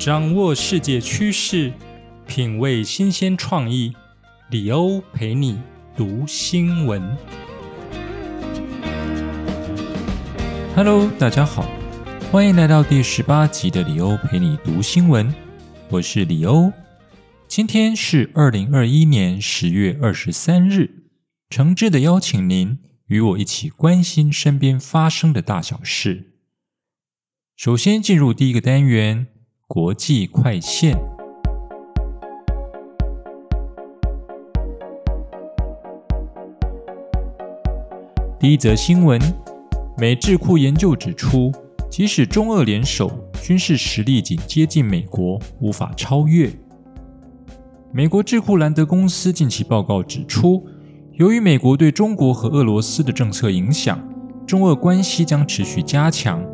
掌握世界趋势，品味新鲜创意，李欧陪你读新闻。Hello，大家好，欢迎来到第十八集的李欧陪你读新闻。我是李欧，今天是二零二一年十月二十三日，诚挚的邀请您与我一起关心身边发生的大小事。首先进入第一个单元。国际快线。第一则新闻：美智库研究指出，即使中俄联手，军事实力仅接近美国，无法超越。美国智库兰德公司近期报告指出，由于美国对中国和俄罗斯的政策影响，中俄关系将持续加强。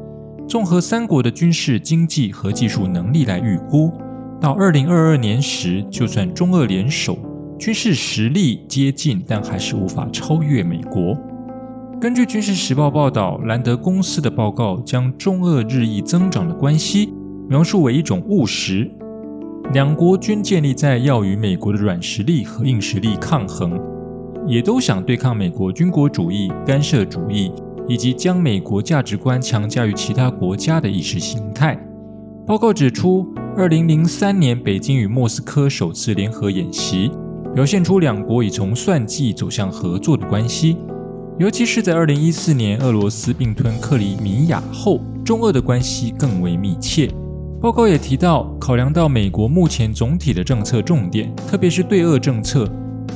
综合三国的军事、经济和技术能力来预估，到二零二二年时，就算中俄联手，军事实力接近，但还是无法超越美国。根据《军事时报》报道，兰德公司的报告将中俄日益增长的关系描述为一种务实，两国均建立在要与美国的软实力和硬实力抗衡，也都想对抗美国军国主义、干涉主义。以及将美国价值观强加于其他国家的意识形态。报告指出，二零零三年北京与莫斯科首次联合演习，表现出两国已从算计走向合作的关系。尤其是在二零一四年俄罗斯并吞克里米亚后，中俄的关系更为密切。报告也提到，考量到美国目前总体的政策重点，特别是对俄政策，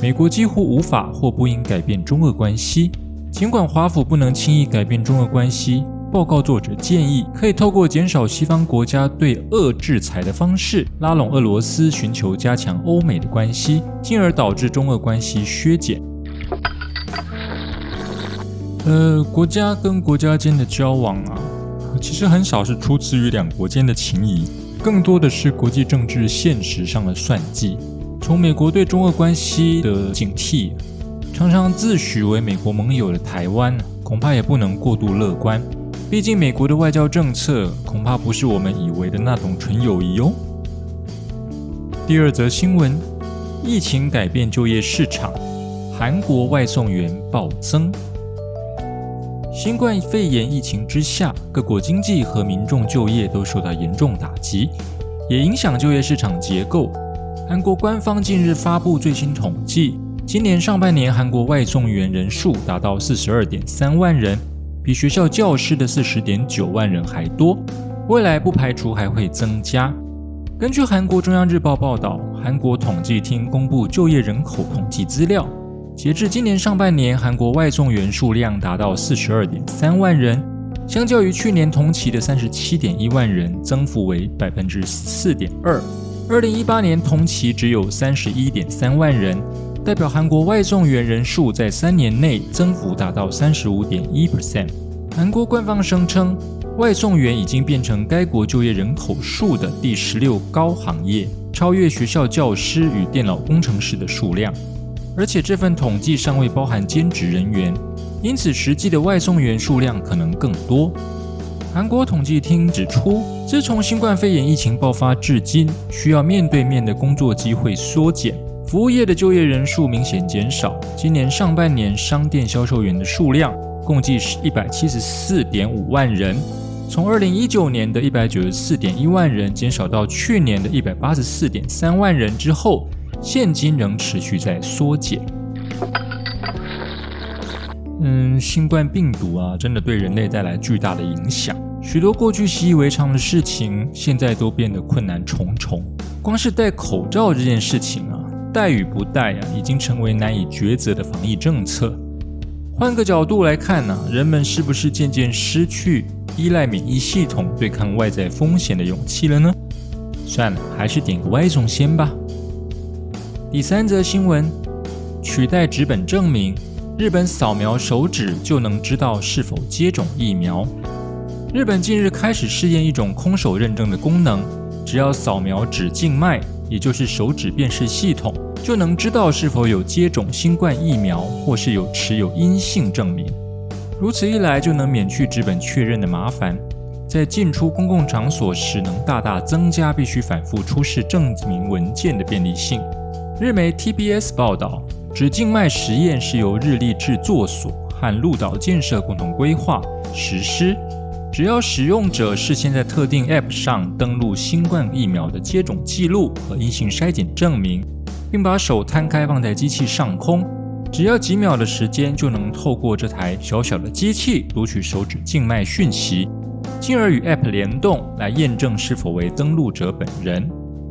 美国几乎无法或不应改变中俄关系。尽管华府不能轻易改变中俄关系，报告作者建议可以透过减少西方国家对俄制裁的方式，拉拢俄罗斯，寻求加强欧美的关系，进而导致中俄关系削减。呃，国家跟国家间的交往啊，其实很少是出自于两国间的情谊，更多的是国际政治现实上的算计。从美国对中俄关系的警惕。常常自诩为美国盟友的台湾，恐怕也不能过度乐观。毕竟，美国的外交政策恐怕不是我们以为的那种纯友谊哦。第二则新闻：疫情改变就业市场，韩国外送员暴增。新冠肺炎疫情之下，各国经济和民众就业都受到严重打击，也影响就业市场结构。韩国官方近日发布最新统计。今年上半年，韩国外送员人数达到四十二点三万人，比学校教师的四十点九万人还多。未来不排除还会增加。根据韩国中央日报报道，韩国统计厅公布就业人口统计资料，截至今年上半年，韩国外送员数量达到四十二点三万人，相较于去年同期的三十七点一万人，增幅为百分之四点二。二零一八年同期只有三十一点三万人。代表韩国外送员人数在三年内增幅达到三十五点一 percent。韩国官方声称，外送员已经变成该国就业人口数的第十六高行业，超越学校教师与电脑工程师的数量。而且这份统计尚未包含兼职人员，因此实际的外送员数量可能更多。韩国统计厅指出，自从新冠肺炎疫情爆发至今，需要面对面的工作机会缩减。服务业的就业人数明显减少。今年上半年，商店销售员的数量共计是一百七十四点五万人，从二零一九年的一百九十四点一万人减少到去年的一百八十四点三万人之后，现金仍持续在缩减。嗯，新冠病毒啊，真的对人类带来巨大的影响，许多过去习以为常的事情，现在都变得困难重重。光是戴口罩这件事情带与不带啊，已经成为难以抉择的防疫政策。换个角度来看呢，人们是不是渐渐失去依赖免疫系统对抗外在风险的勇气了呢？算了，还是点个歪总先吧。第三则新闻：取代纸本证明，日本扫描手指就能知道是否接种疫苗。日本近日开始试验一种空手认证的功能，只要扫描指静脉，也就是手指辨识系统，就能知道是否有接种新冠疫苗，或是有持有阴性证明。如此一来，就能免去纸本确认的麻烦，在进出公共场所时，能大大增加必须反复出示证明文件的便利性。日媒 TBS 报道，指静脉实验是由日立制作所和鹿岛建设共同规划实施。只要使用者事先在特定 App 上登录新冠疫苗的接种记录和阴性筛检证明，并把手摊开放在机器上空，只要几秒的时间就能透过这台小小的机器读取手指静脉讯息，进而与 App 联动来验证是否为登录者本人。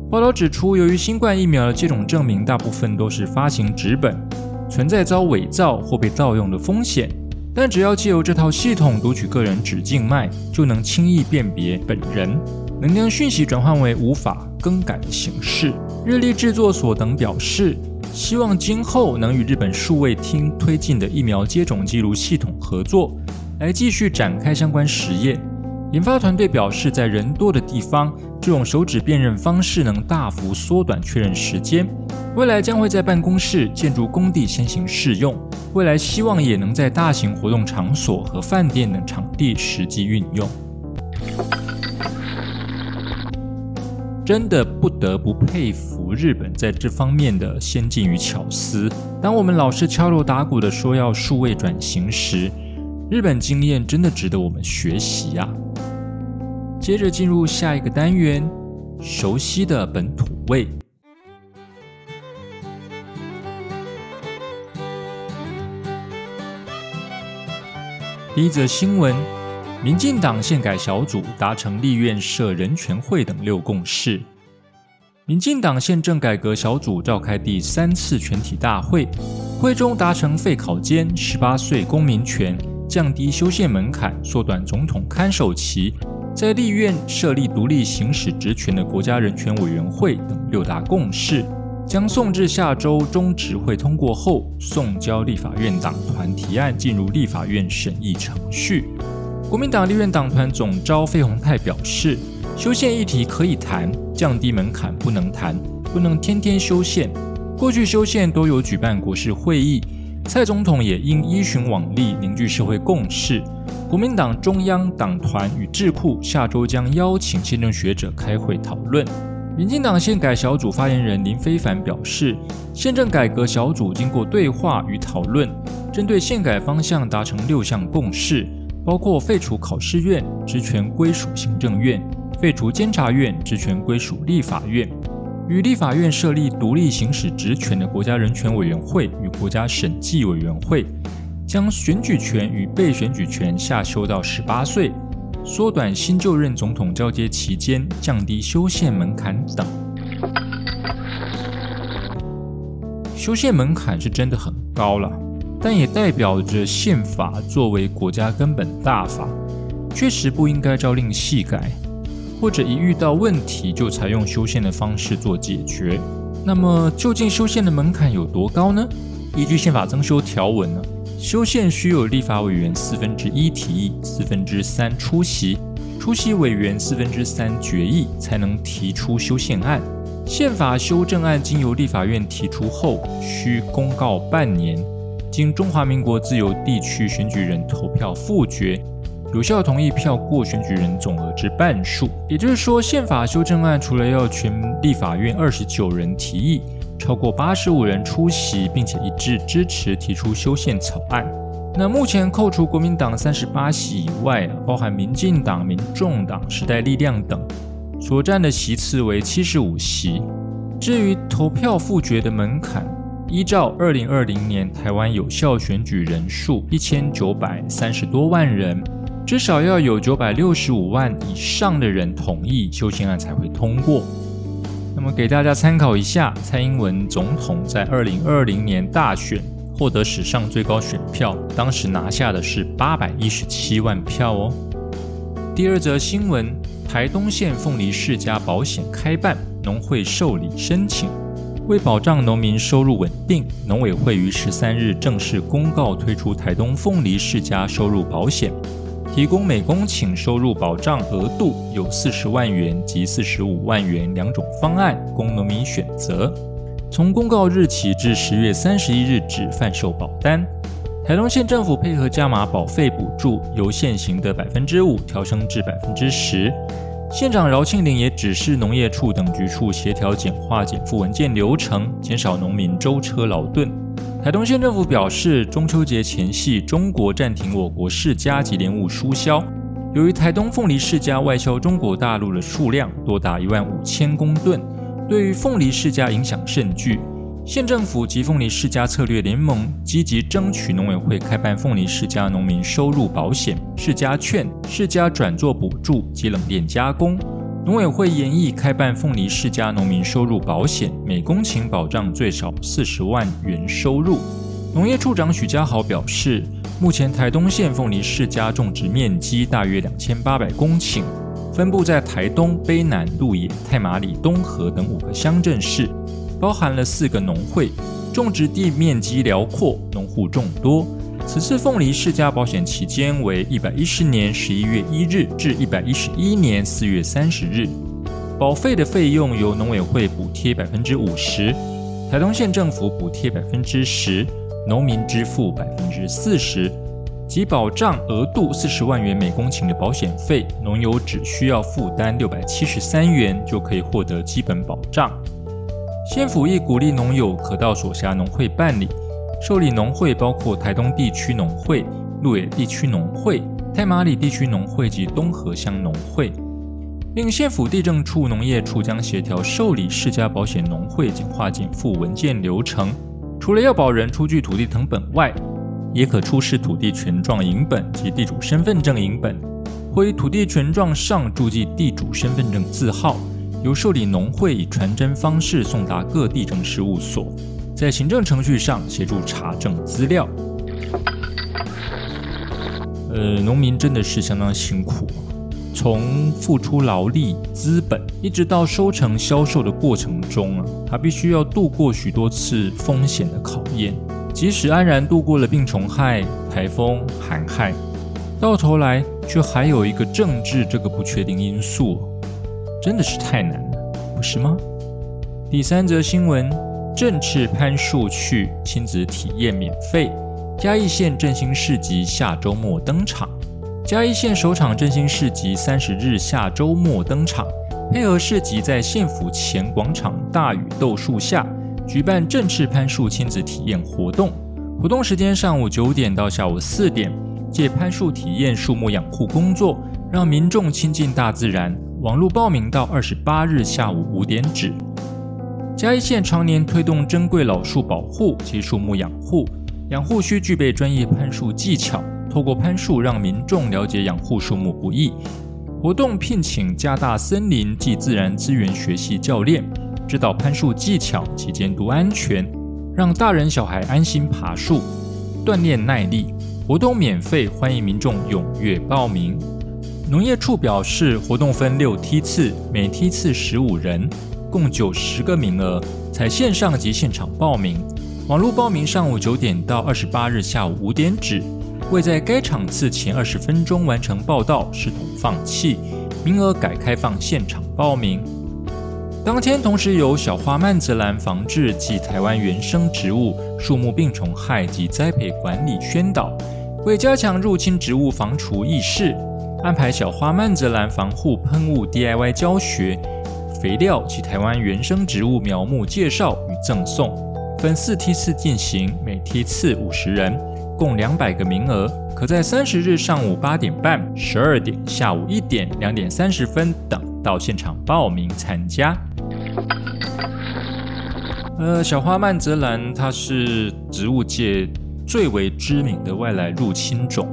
报道指出，由于新冠疫苗的接种证明大部分都是发行纸本，存在遭伪造或被盗用的风险。但只要借由这套系统读取个人指静脉，就能轻易辨别本人，能将讯息转换为无法更改的形式。日立制作所等表示，希望今后能与日本数位厅推进的疫苗接种记录系统合作，来继续展开相关实验。研发团队表示，在人多的地方，这种手指辨认方式能大幅缩短确认时间。未来将会在办公室、建筑工地先行试用，未来希望也能在大型活动场所和饭店等场地实际运用。真的不得不佩服日本在这方面的先进与巧思。当我们老是敲锣打鼓的说要数位转型时，日本经验真的值得我们学习呀。接着进入下一个单元，熟悉的本土味。第一则新闻：民进党宪改小组达成立院设人权会等六共识。民进党宪政改革小组召开第三次全体大会，会中达成废考监、十八岁公民权、降低修宪门槛、缩短总统看守期，在立院设立独立行使职权的国家人权委员会等六大共识。将送至下周中执会通过后，送交立法院党团提案进入立法院审议程序。国民党立院党团总召费鸿泰表示，修宪议题可以谈，降低门槛不能谈，不能天天修宪。过去修宪都有举办国事会议，蔡总统也应依循往例凝聚社会共识。国民党中央党团与智库下周将邀请宪政学者开会讨论。民进党宪改小组发言人林非凡表示，宪政改革小组经过对话与讨论，针对宪改方向达成六项共识，包括废除考试院，职权归属行政院；废除监察院，职权归属立法院；与立法院设立独立行使职权的国家人权委员会与国家审计委员会；将选举权与被选举权下修到十八岁。缩短新就任总统交接期间，降低修宪门槛等。修宪门槛是真的很高了，但也代表着宪法作为国家根本大法，确实不应该朝令夕改，或者一遇到问题就采用修宪的方式做解决。那么，究竟修宪的门槛有多高呢？依据宪法增修条文呢？修宪需有立法委员四分之一提议，四分之三出席，出席委员四分之三决议，才能提出修宪案。宪法修正案经由立法院提出后，需公告半年，经中华民国自由地区选举人投票复决，有效同意票过选举人总额之半数。也就是说，宪法修正案除了要全立法院二十九人提议。超过八十五人出席，并且一致支持提出修宪草案。那目前扣除国民党三十八席以外，包含民进党、民众党、时代力量等所占的席次为七十五席。至于投票复决的门槛，依照二零二零年台湾有效选举人数一千九百三十多万人，至少要有九百六十五万以上的人同意修宪案才会通过。那么给大家参考一下，蔡英文总统在二零二零年大选获得史上最高选票，当时拿下的是八百一十七万票哦。第二则新闻：台东县凤梨世家保险开办，农会受理申请。为保障农民收入稳定，农委会于十三日正式公告推出台东凤梨世家收入保险，提供每公顷收入保障额度有四十万元及四十五万元两种方案供农民选择。从公告日起至十月三十一日止贩售保单。台东县政府配合加码保费补助，由现行的百分之五调升至百分之十。县长饶庆林也指示农业处等局处协调简化减负文件流程，减少农民舟车劳顿。台东县政府表示，中秋节前夕，中国暂停我国世家及莲雾输销。由于台东凤梨世家外销中国大陆的数量多达一万五千公吨，对于凤梨世家影响甚巨。县政府及凤梨世家策略联盟积极争取农委会开办凤梨世家农民收入保险、世家券、世家转作补助及冷链加工。农委会研议开办凤梨世家农民收入保险，每公顷保障最少四十万元收入。农业处长许家豪表示，目前台东县凤梨世家种植面积大约两千八百公顷，分布在台东、卑南、鹿野、太麻里、东河等五个乡镇市。包含了四个农会，种植地面积辽阔，农户众多。此次凤梨世家保险期间为一百一十年十一月一日至一百一十一年四月三十日。保费的费用由农委会补贴百分之五十，台东县政府补贴百分之十，农民支付百分之四十。即保障额度四十万元每公顷的保险费，农友只需要负担六百七十三元就可以获得基本保障。县府亦鼓励农友可到所辖农会办理，受理农会包括台东地区农会、鹿野地区农会、太马里地区农会及东河乡农会。另县府地政处农业处将协调受理世家保险农会简化减负文件流程，除了要保人出具土地成本外，也可出示土地权状影本及地主身份证影本，或于土地权状上注记地主身份证字号。由受理农会以传真方式送达各地政事务所，在行政程序上协助查证资料。呃，农民真的是相当辛苦，从付出劳力、资本，一直到收成、销售的过程中啊，他必须要度过许多次风险的考验。即使安然度过了病虫害、台风、寒害，到头来却还有一个政治这个不确定因素。真的是太难了，不是吗？第三则新闻：正赤攀树去亲子体验免费。嘉义县振兴市集下周末登场。嘉义县首场振兴市集三十日下周末登场，配合市集在县府前广场大雨豆树下举办正赤攀树亲子体验活动。活动时间上午九点到下午四点，借攀树体验树木养护工作，让民众亲近大自然。网络报名到二十八日下午五点止。嘉义县常年推动珍贵老树保护及树木养护，养护需具备专业攀树技巧，透过攀树让民众了解养护树木不易。活动聘请加大森林及自然资源学习教练，指导攀树技巧及监督安全，让大人小孩安心爬树，锻炼耐力。活动免费，欢迎民众踊跃报名。农业处表示，活动分六梯次，每梯次十五人，共九十个名额，采线上及现场报名。网络报名上午九点到二十八日下午五点止。未在该场次前二十分钟完成报到，视同放弃，名额改开放现场报名。当天同时有小花曼泽兰防治及台湾原生植物树木病虫害及栽培管理宣导，为加强入侵植物防除意识。安排小花曼泽兰防护喷雾 DIY 教学、肥料及台湾原生植物苗木介绍与赠送，分四梯次进行，每梯次五十人，共两百个名额，可在三十日上午八点半、十二点、下午一点、两点三十分等到现场报名参加。呃，小花曼泽兰它是植物界最为知名的外来入侵种。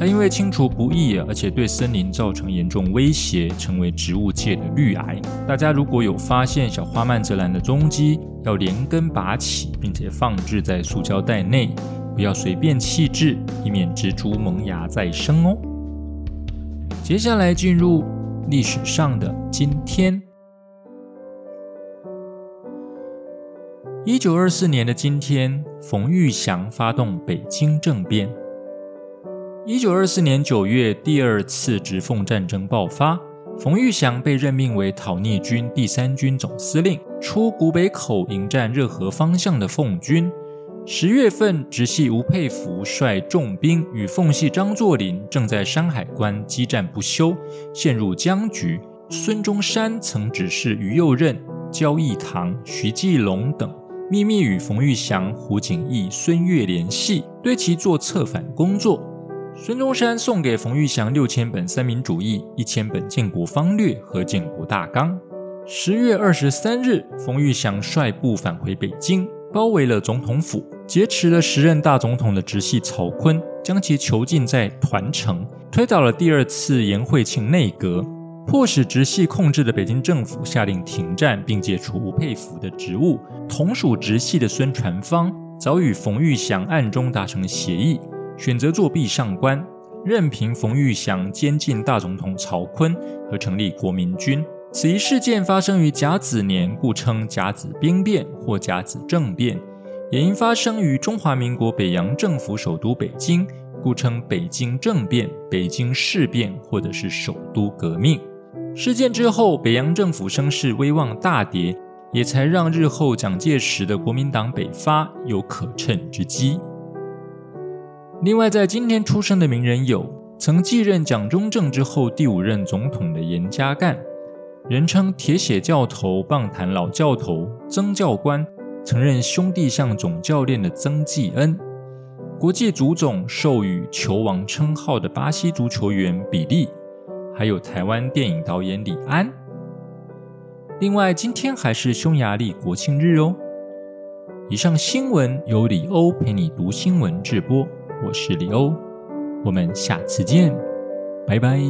它因为清除不易，而且对森林造成严重威胁，成为植物界的绿癌。大家如果有发现小花曼泽兰的踪迹，要连根拔起，并且放置在塑胶袋内，不要随便弃置，以免植株萌芽再生哦。接下来进入历史上的今天。一九二四年的今天，冯玉祥发动北京政变。一九二四年九月，第二次直奉战争爆发，冯玉祥被任命为讨逆军第三军总司令，出古北口迎战热河方向的奉军。十月份，直系吴佩孚率重兵与奉系张作霖正在山海关激战不休，陷入僵局。孙中山曾指示于右任、焦义堂、徐继龙等。秘密与冯玉祥、胡景翼、孙岳联系，对其做策反工作。孙中山送给冯玉祥六千本三民主义、一千本建国方略和建国大纲。十月二十三日，冯玉祥率部返回北京，包围了总统府，劫持了时任大总统的直系曹锟，将其囚禁在团城，推倒了第二次颜惠庆内阁。迫使直系控制的北京政府下令停战，并解除吴佩孚的职务。同属直系的孙传芳早与冯玉祥暗中达成协议，选择作弊上官，任凭冯玉祥监禁大总统曹锟和成立国民军。此一事件发生于甲子年，故称甲子兵变或甲子政变；也因发生于中华民国北洋政府首都北京，故称北京政变、北京事变或者是首都革命。事件之后，北洋政府声势威望大跌，也才让日后蒋介石的国民党北伐有可乘之机。另外，在今天出生的名人有曾继任蒋中正之后第五任总统的严家淦，人称铁血教头、棒坛老教头曾教官，曾任兄弟象总教练的曾纪恩，国际足总授予球王称号的巴西足球员比利。还有台湾电影导演李安。另外，今天还是匈牙利国庆日哦。以上新闻由李欧陪你读新闻直播，我是李欧，我们下次见，拜拜。